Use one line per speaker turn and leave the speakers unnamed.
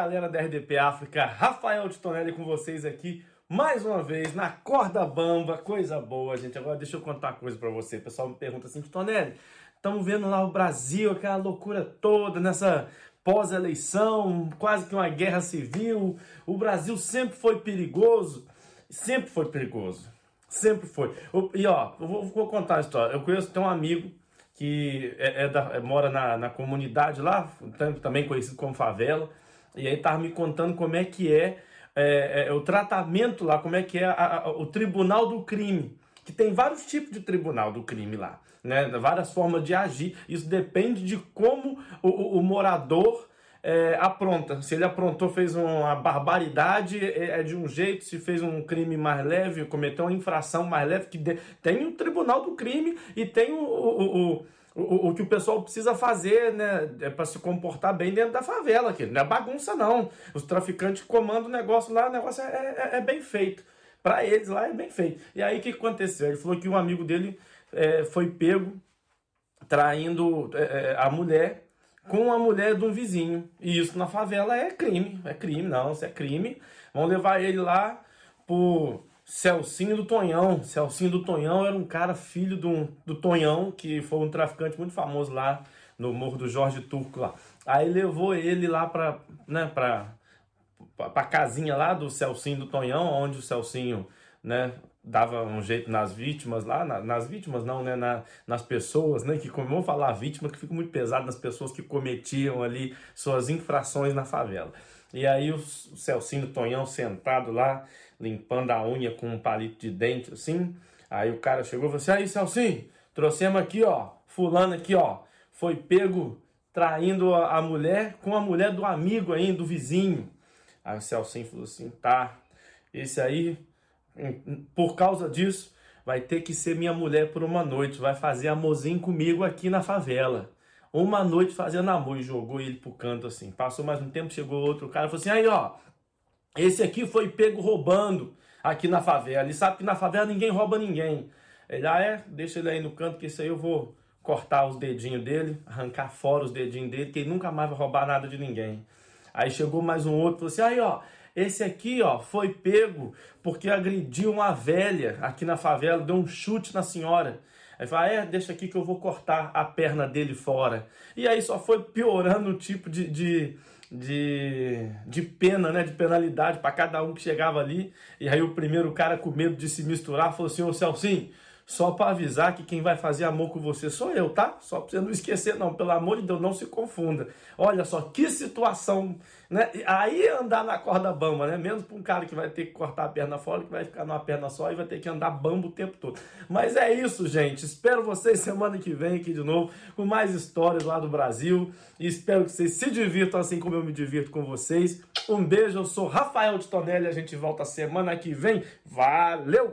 galera da RDP África, Rafael de Tonelli com vocês aqui mais uma vez na corda bamba, coisa boa, gente. Agora deixa eu contar uma coisa para você. O pessoal me pergunta assim, Tonelli, estamos vendo lá o Brasil, aquela loucura toda nessa pós-eleição, quase que uma guerra civil. O Brasil sempre foi perigoso, sempre foi perigoso, sempre foi. E ó, eu vou, vou contar a história. Eu conheço, tem um amigo que é, é da, é, mora na, na comunidade lá, também conhecido como favela, e aí tava me contando como é que é, é, é o tratamento lá, como é que é a, a, o tribunal do crime, que tem vários tipos de tribunal do crime lá, né? Várias formas de agir. Isso depende de como o, o, o morador é, apronta. Se ele aprontou, fez uma barbaridade, é, é, de um jeito. Se fez um crime mais leve, cometeu uma infração mais leve, que de, tem o tribunal do crime e tem o, o, o o, o, que o pessoal precisa fazer, né, é para se comportar bem dentro da favela, aqui. não é bagunça não. Os traficantes comandam o negócio lá, o negócio é, é, é bem feito. Para eles lá é bem feito. E aí o que aconteceu? Ele falou que um amigo dele é, foi pego traindo é, é, a mulher com a mulher de um vizinho. E isso na favela é crime. É crime, não, isso é crime. Vão levar ele lá pro Celcinho do Tonhão. Celcinho do Tonhão era um cara filho do, do Tonhão, que foi um traficante muito famoso lá no Morro do Jorge Turco lá. Aí levou ele lá pra, né, pra, pra, pra casinha lá do Celcinho do Tonhão, onde o Celcinho, né, dava um jeito nas vítimas lá, na, nas vítimas não, né, na, nas pessoas, né, que vamos falar vítima, que fica muito pesado nas pessoas que cometiam ali suas infrações na favela. E aí o, Celcinho Tonhão sentado lá, limpando a unha com um palito de dente, assim, aí o cara chegou e falou assim, aí Celcinho, trouxemos aqui, ó, fulano aqui, ó, foi pego traindo a, a mulher com a mulher do amigo ainda, do vizinho. Aí o Celcinho falou assim, tá, esse aí por causa disso, vai ter que ser minha mulher por uma noite, vai fazer amorzinho comigo aqui na favela. Uma noite fazendo amor e jogou ele pro canto assim. Passou mais um tempo, chegou outro cara, falou assim: aí ó, esse aqui foi pego roubando aqui na favela. Ele sabe que na favela ninguém rouba ninguém. Ele, ah, é? Deixa ele aí no canto, que isso aí eu vou cortar os dedinhos dele, arrancar fora os dedinhos dele, que ele nunca mais vai roubar nada de ninguém. Aí chegou mais um outro, falou assim: aí ó, esse aqui, ó, foi pego porque agrediu uma velha aqui na favela, deu um chute na senhora. Aí fala, é, deixa aqui que eu vou cortar a perna dele fora. E aí só foi piorando o tipo de, de, de, de pena, né, de penalidade para cada um que chegava ali. E aí o primeiro cara com medo de se misturar falou assim, ô Celcinho, só para avisar que quem vai fazer amor com você sou eu, tá? Só para você não esquecer, não. Pelo amor de Deus, não se confunda. Olha só que situação, né? Aí andar na corda bamba, né? Menos para um cara que vai ter que cortar a perna fora, que vai ficar numa perna só e vai ter que andar bamba o tempo todo. Mas é isso, gente. Espero vocês semana que vem aqui de novo com mais histórias lá do Brasil. E espero que vocês se divirtam assim como eu me divirto com vocês. Um beijo, eu sou Rafael de Tonelli. A gente volta semana que vem. Valeu!